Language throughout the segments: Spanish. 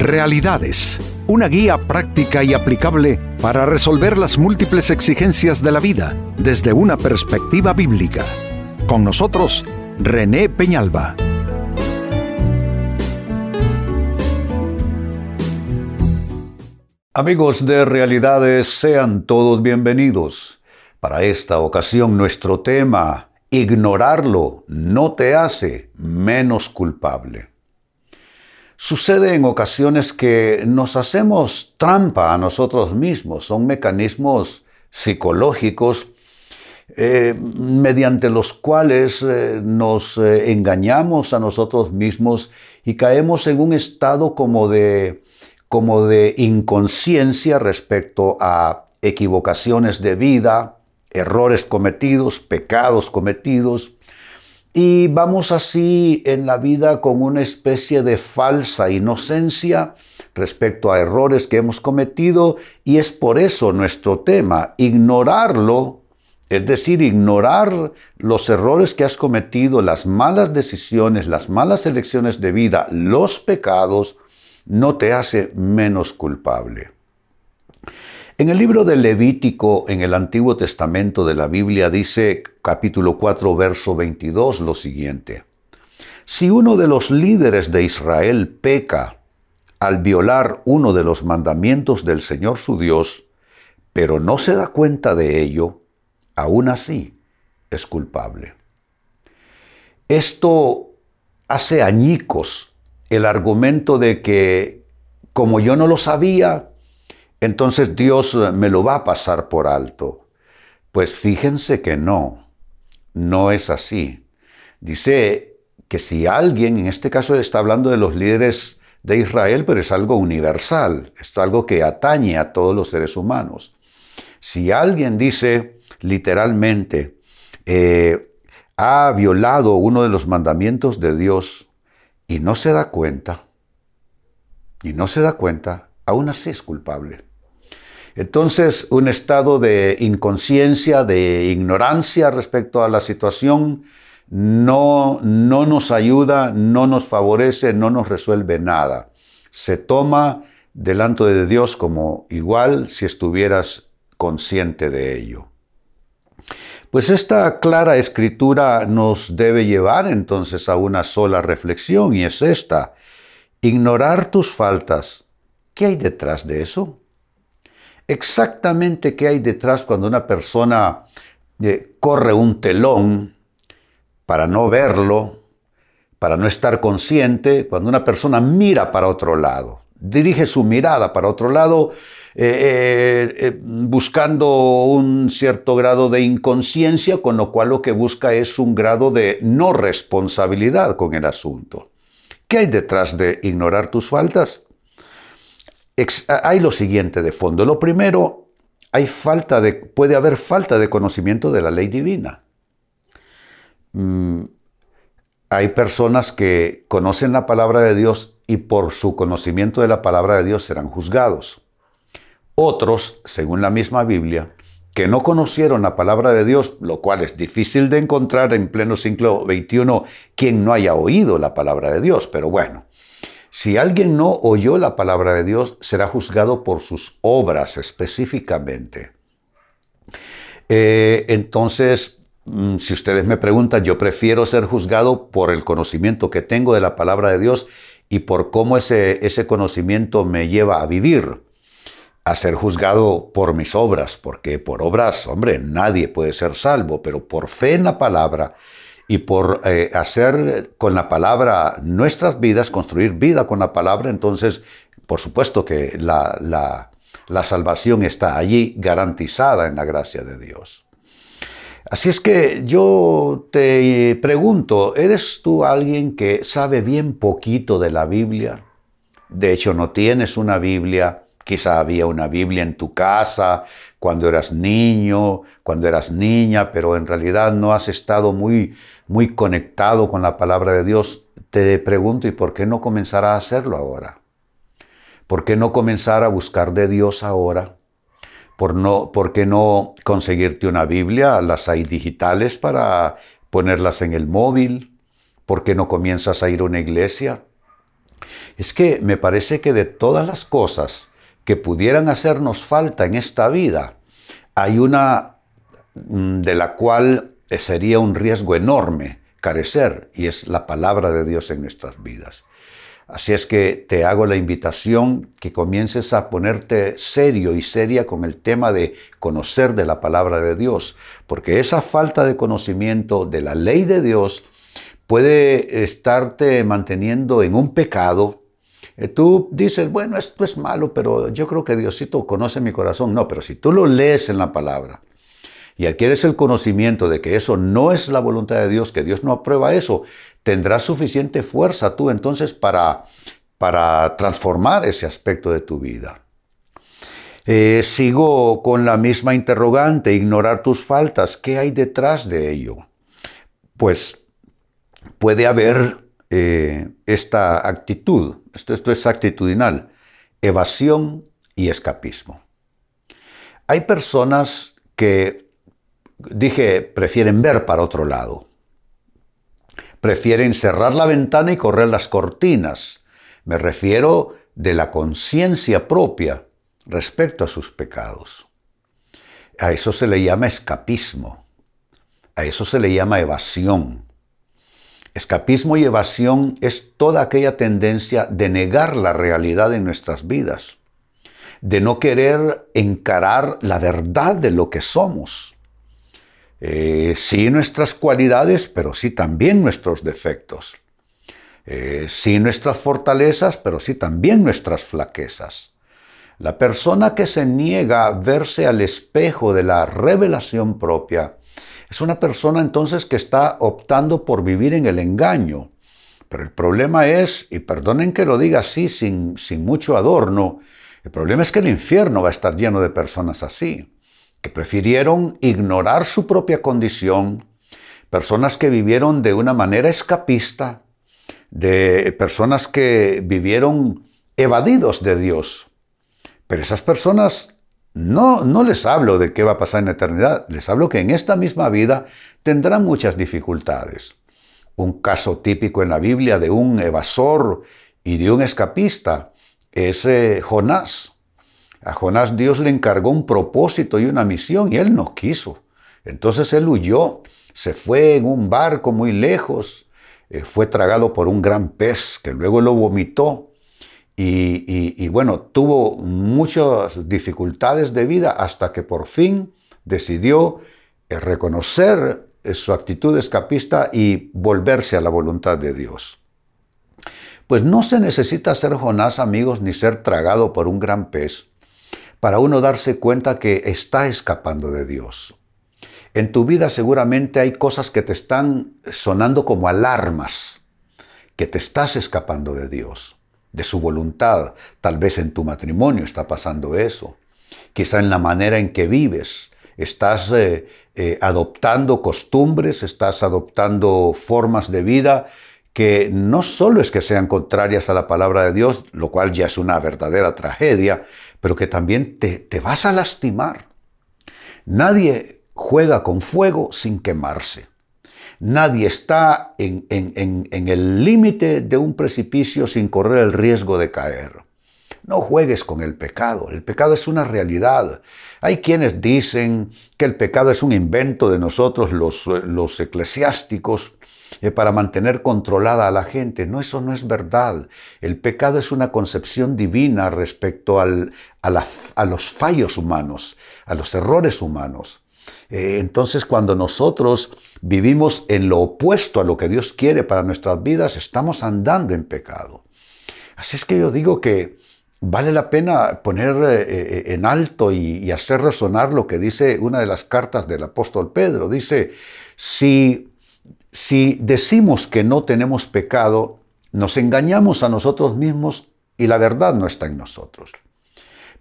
Realidades, una guía práctica y aplicable para resolver las múltiples exigencias de la vida desde una perspectiva bíblica. Con nosotros, René Peñalba. Amigos de Realidades, sean todos bienvenidos. Para esta ocasión nuestro tema, ignorarlo no te hace menos culpable. Sucede en ocasiones que nos hacemos trampa a nosotros mismos, son mecanismos psicológicos eh, mediante los cuales eh, nos eh, engañamos a nosotros mismos y caemos en un estado como de, como de inconsciencia respecto a equivocaciones de vida, errores cometidos, pecados cometidos, y vamos así en la vida con una especie de falsa inocencia respecto a errores que hemos cometido y es por eso nuestro tema, ignorarlo, es decir, ignorar los errores que has cometido, las malas decisiones, las malas elecciones de vida, los pecados, no te hace menos culpable. En el libro de Levítico, en el Antiguo Testamento de la Biblia, dice capítulo 4, verso 22 lo siguiente. Si uno de los líderes de Israel peca al violar uno de los mandamientos del Señor su Dios, pero no se da cuenta de ello, aún así es culpable. Esto hace añicos el argumento de que como yo no lo sabía, entonces Dios me lo va a pasar por alto. Pues fíjense que no, no es así. Dice que si alguien, en este caso está hablando de los líderes de Israel, pero es algo universal, es algo que atañe a todos los seres humanos. Si alguien dice literalmente, eh, ha violado uno de los mandamientos de Dios y no se da cuenta, y no se da cuenta, aún así es culpable. Entonces, un estado de inconsciencia, de ignorancia respecto a la situación, no, no nos ayuda, no nos favorece, no nos resuelve nada. Se toma delante de Dios como igual si estuvieras consciente de ello. Pues esta clara escritura nos debe llevar entonces a una sola reflexión y es esta. Ignorar tus faltas. ¿Qué hay detrás de eso? Exactamente qué hay detrás cuando una persona eh, corre un telón para no verlo, para no estar consciente, cuando una persona mira para otro lado, dirige su mirada para otro lado, eh, eh, buscando un cierto grado de inconsciencia, con lo cual lo que busca es un grado de no responsabilidad con el asunto. ¿Qué hay detrás de ignorar tus faltas? Hay lo siguiente de fondo. Lo primero, hay falta de, puede haber falta de conocimiento de la ley divina. Mm, hay personas que conocen la palabra de Dios y por su conocimiento de la palabra de Dios serán juzgados. Otros, según la misma Biblia, que no conocieron la palabra de Dios, lo cual es difícil de encontrar en pleno siglo XXI quien no haya oído la palabra de Dios, pero bueno, si alguien no oyó la palabra de Dios, será juzgado por sus obras específicamente. Eh, entonces, mm, si ustedes me preguntan, yo prefiero ser juzgado por el conocimiento que tengo de la palabra de Dios y por cómo ese, ese conocimiento me lleva a vivir, a ser juzgado por mis obras, porque por obras, hombre, nadie puede ser salvo, pero por fe en la palabra y por eh, hacer con la palabra nuestras vidas, construir vida con la palabra, entonces, por supuesto que la, la salvación está allí garantizada en la gracia de Dios. Así es que yo te pregunto, ¿eres tú alguien que sabe bien poquito de la Biblia? De hecho, no tienes una Biblia, quizá había una Biblia en tu casa cuando eras niño, cuando eras niña, pero en realidad no has estado muy muy conectado con la palabra de Dios, te pregunto, ¿y por qué no comenzar a hacerlo ahora? ¿Por qué no comenzar a buscar de Dios ahora? ¿Por, no, ¿Por qué no conseguirte una Biblia? Las hay digitales para ponerlas en el móvil. ¿Por qué no comienzas a ir a una iglesia? es que me parece que de todas las cosas que pudieran hacernos falta en esta vida, hay una mm, de la cual sería un riesgo enorme carecer, y es la palabra de Dios en nuestras vidas. Así es que te hago la invitación que comiences a ponerte serio y seria con el tema de conocer de la palabra de Dios, porque esa falta de conocimiento de la ley de Dios puede estarte manteniendo en un pecado. Eh, tú dices, bueno, esto es malo, pero yo creo que Diosito conoce mi corazón. No, pero si tú lo lees en la palabra y adquieres el conocimiento de que eso no es la voluntad de Dios, que Dios no aprueba eso, tendrás suficiente fuerza tú entonces para, para transformar ese aspecto de tu vida. Eh, sigo con la misma interrogante, ignorar tus faltas. ¿Qué hay detrás de ello? Pues puede haber eh, esta actitud, esto, esto es actitudinal, evasión y escapismo. Hay personas que, dije, prefieren ver para otro lado prefieren cerrar la ventana y correr las cortinas. Me refiero de la conciencia propia respecto a sus pecados. A eso se le llama escapismo. A eso se le llama evasión. Escapismo y evasión es toda aquella tendencia de negar la realidad en nuestras vidas, de no querer encarar la verdad de lo que somos eh, sí nuestras cualidades, pero sí también nuestros defectos. Eh, sí nuestras fortalezas, pero sí también nuestras flaquezas. La persona que se niega a verse al espejo de la revelación propia es una persona entonces que está optando por vivir en el engaño. Pero el problema es, y perdonen que lo diga así sin, sin mucho adorno, el problema es que el infierno va a estar lleno de personas así que prefirieron ignorar su propia condición, personas que vivieron de una manera escapista, de personas que vivieron evadidos de Dios. Pero esas personas no, no les hablo de qué va a pasar en la eternidad, les hablo que en esta misma vida tendrán muchas dificultades. Un caso típico en la Biblia de un evasor y de un escapista es eh, Jonás. A Jonás Dios le encargó un propósito y una misión y él no quiso. Entonces él huyó, se fue en un barco muy lejos, eh, fue tragado por un gran pez que luego lo vomitó y, bueno, tuvo muchas dificultades de vida hasta que por fin decidió eh, reconocer eh, su actitud escapista y volverse a la voluntad de Dios. Pues no se necesita ser Jonás, amigos, ni ser tragado por un gran pez para uno darse cuenta que está escapando de Dios. En tu vida seguramente hay cosas que te están sonando como alarmas, que te estás escapando de Dios, de su voluntad. Tal vez en tu matrimonio está pasando eso. Quizá en la manera en que vives. Estás eh, eh, adoptando costumbres, estás adoptando formas de vida que no solo es que sean contrarias a la palabra de Dios, lo cual ya es una verdadera tragedia, pero que también te, vas a lastimar. Nadie juega con fuego sin quemarse. Nadie está en, en el límite de un precipicio sin correr el riesgo de caer. No juegues con el pecado. El pecado es una realidad. Hay quienes dicen que el pecado es un invento de nosotros los, los eclesiásticos eh, para mantener controlada a la gente. No, eso no es verdad. El pecado es una concepción divina respecto al, a, los fallos humanos, a los errores humanos. Eh, entonces, cuando nosotros vivimos en lo opuesto a lo que Dios quiere para nuestras vidas, estamos andando en pecado. Así es que yo digo que vale la pena poner eh, en alto y hacer resonar lo que dice una de las cartas del apóstol Pedro. Dice, si si decimos que no tenemos pecado, nos engañamos a nosotros mismos y la verdad no está en nosotros.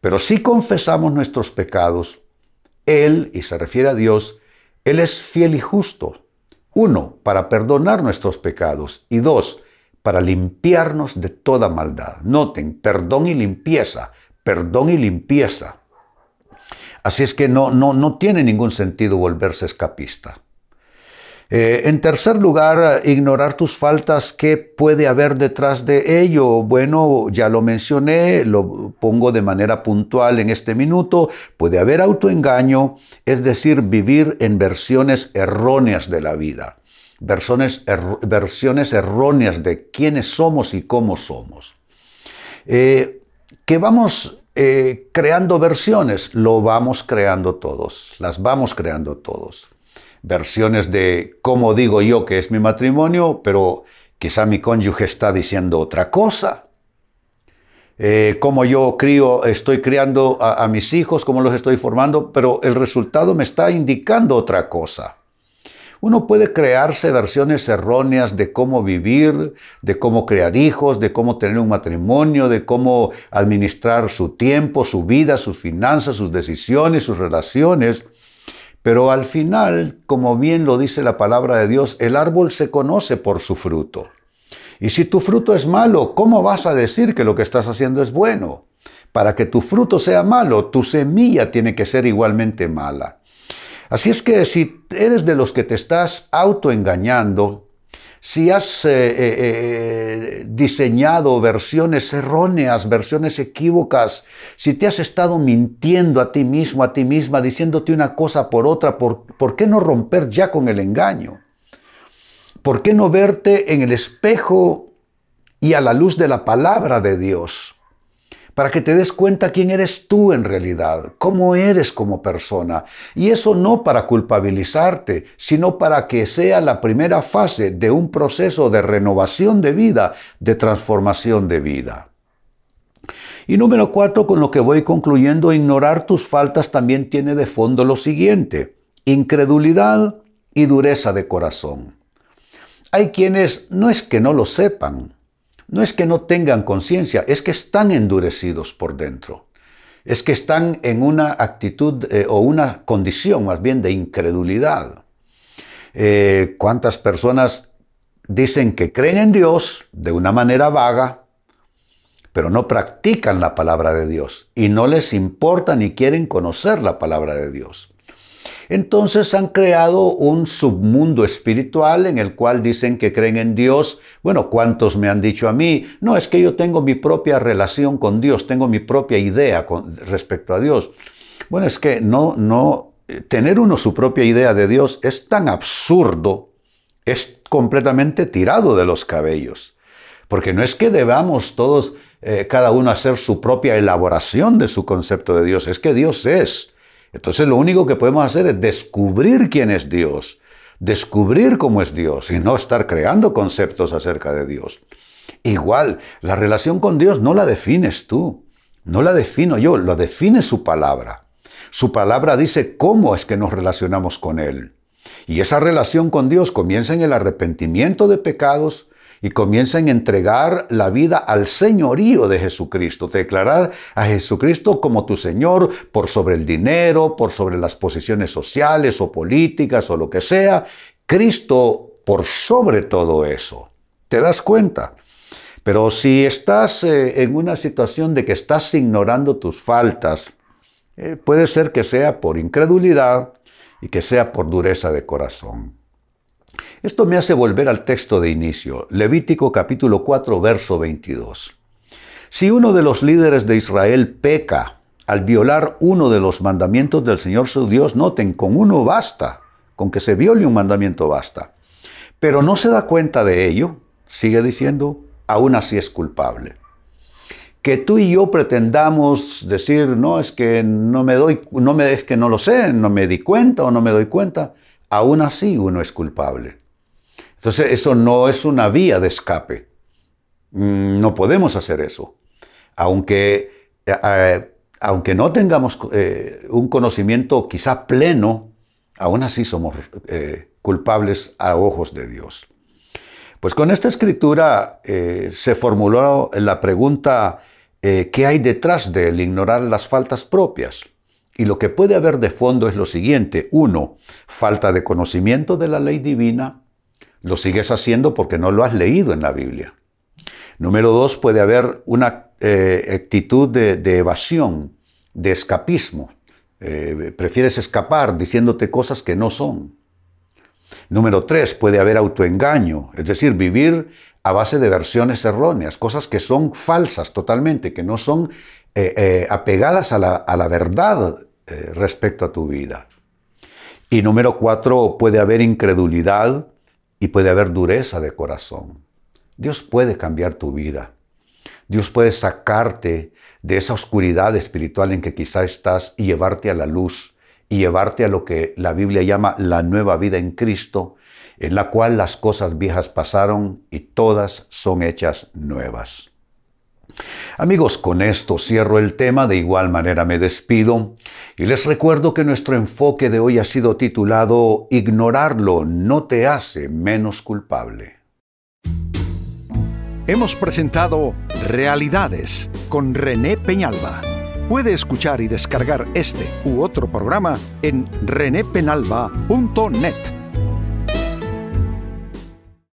Pero si confesamos nuestros pecados, Él, y se refiere a Dios, Él es fiel y justo. Uno, para perdonar nuestros pecados y dos, para limpiarnos de toda maldad. Noten, perdón y limpieza, perdón y limpieza. Así es que no, no, no tiene ningún sentido volverse escapista. Eh, en tercer lugar, ignorar tus faltas, ¿qué puede haber detrás de ello? Bueno, ya lo mencioné, lo pongo de manera puntual en este minuto, puede haber autoengaño, es decir, vivir en versiones erróneas de la vida, versiones, versiones erróneas de quiénes somos y cómo somos. Eh, que vamos eh, creando versiones, lo vamos creando todos, las vamos creando todos versiones de cómo digo yo que es mi matrimonio, pero quizá mi cónyuge está diciendo otra cosa. Eh, cómo yo crío, estoy criando a, a mis hijos, cómo los estoy formando, pero el resultado me está indicando otra cosa. Uno puede crearse versiones erróneas de cómo vivir, de cómo crear hijos, de cómo tener un matrimonio, de cómo administrar su tiempo, su vida, sus finanzas, sus decisiones, sus relaciones. Pero al final, como bien lo dice la palabra de Dios, el árbol se conoce por su fruto. Y si tu fruto es malo, ¿cómo vas a decir que lo que estás haciendo es bueno? Para que tu fruto sea malo, tu semilla tiene que ser igualmente mala. Así es que si eres de los que te estás autoengañando, si has eh, eh, eh, diseñado versiones erróneas, versiones equívocas, si te has estado mintiendo a ti mismo, a ti misma, diciéndote una cosa por otra, ¿por, ¿por qué no romper ya con el engaño? ¿Por qué no verte en el espejo y a la luz de la palabra de Dios? Para que te des cuenta quién eres tú en realidad, cómo eres como persona. Y eso no para culpabilizarte, sino para que sea la primera fase de un proceso de renovación de vida, de transformación de vida. Y número cuatro, con lo que voy concluyendo, ignorar tus faltas también tiene de fondo lo siguiente, incredulidad y dureza de corazón. Hay quienes no es que no lo sepan, no es que no tengan conciencia, es que están endurecidos por dentro. Es que están en una actitud eh, o una condición más bien de incredulidad. Eh, ¿Cuántas personas dicen que creen en Dios de una manera vaga, pero no practican la palabra de Dios y no les importa ni quieren conocer la palabra de Dios? Entonces han creado un submundo espiritual en el cual dicen que creen en Dios. Bueno, ¿cuántos me han dicho a mí? No, es que yo tengo mi propia relación con Dios, tengo mi propia idea con, respecto a Dios. Bueno, es que no, no, tener uno su propia idea de Dios es tan absurdo, es completamente tirado de los cabellos. Porque no es que debamos todos, eh, cada uno hacer su propia elaboración de su concepto de Dios, es que Dios es. Entonces lo único que podemos hacer es descubrir quién es Dios, descubrir cómo es Dios y no estar creando conceptos acerca de Dios. Igual, la relación con Dios no la defines tú, no la defino yo, lo define su palabra. Su palabra dice cómo es que nos relacionamos con Él. Y esa relación con Dios comienza en el arrepentimiento de pecados, y comienza a entregar la vida al señorío de Jesucristo, declarar a Jesucristo como tu Señor por sobre el dinero, por sobre las posiciones sociales o políticas o lo que sea, Cristo por sobre todo eso. ¿Te das cuenta? Pero si estás eh, en una situación de que estás ignorando tus faltas, eh, puede ser que sea por incredulidad y que sea por dureza de corazón. Esto me hace volver al texto de inicio, Levítico capítulo 4, verso 22. Si uno de los líderes de Israel peca al violar uno de los mandamientos del Señor su Dios, noten, con uno basta, con que se viole un mandamiento basta, pero no se da cuenta de ello, sigue diciendo, aún así es culpable. Que tú y yo pretendamos decir, no, es que no me doy, no me, es que no lo sé, no me di cuenta o no me doy cuenta, aún así uno es culpable. Entonces eso no es una vía de escape. Mm, no podemos hacer eso. Aunque, eh, eh, aunque no tengamos eh, un conocimiento quizá pleno, aún así somos culpables a ojos de Dios. Pues con esta escritura se formuló la pregunta, ¿qué hay detrás del ignorar las faltas propias? Y lo que puede haber de fondo es lo siguiente. Uno, falta de conocimiento de la ley divina. Lo sigues haciendo porque no lo has leído en la Biblia. Número dos, puede haber una eh, actitud de, evasión, de escapismo. Eh, prefieres escapar diciéndote cosas que no son. Número tres, puede haber autoengaño, es decir, vivir a base de versiones erróneas, cosas que son falsas totalmente, que no son eh, apegadas a la, verdad respecto a tu vida. Y número cuatro, puede haber incredulidad y puede haber dureza de corazón. Dios puede cambiar tu vida. Dios puede sacarte de esa oscuridad espiritual en que quizá estás y llevarte a la luz y llevarte a lo que la Biblia llama la nueva vida en Cristo, en la cual las cosas viejas pasaron y todas son hechas nuevas. Amigos, con esto cierro el tema, de igual manera me despido y les recuerdo que nuestro enfoque de hoy ha sido titulado Ignorarlo no te hace menos culpable. Hemos presentado Realidades con René Peñalba. Puede escuchar y descargar este u otro programa en renépenalba.net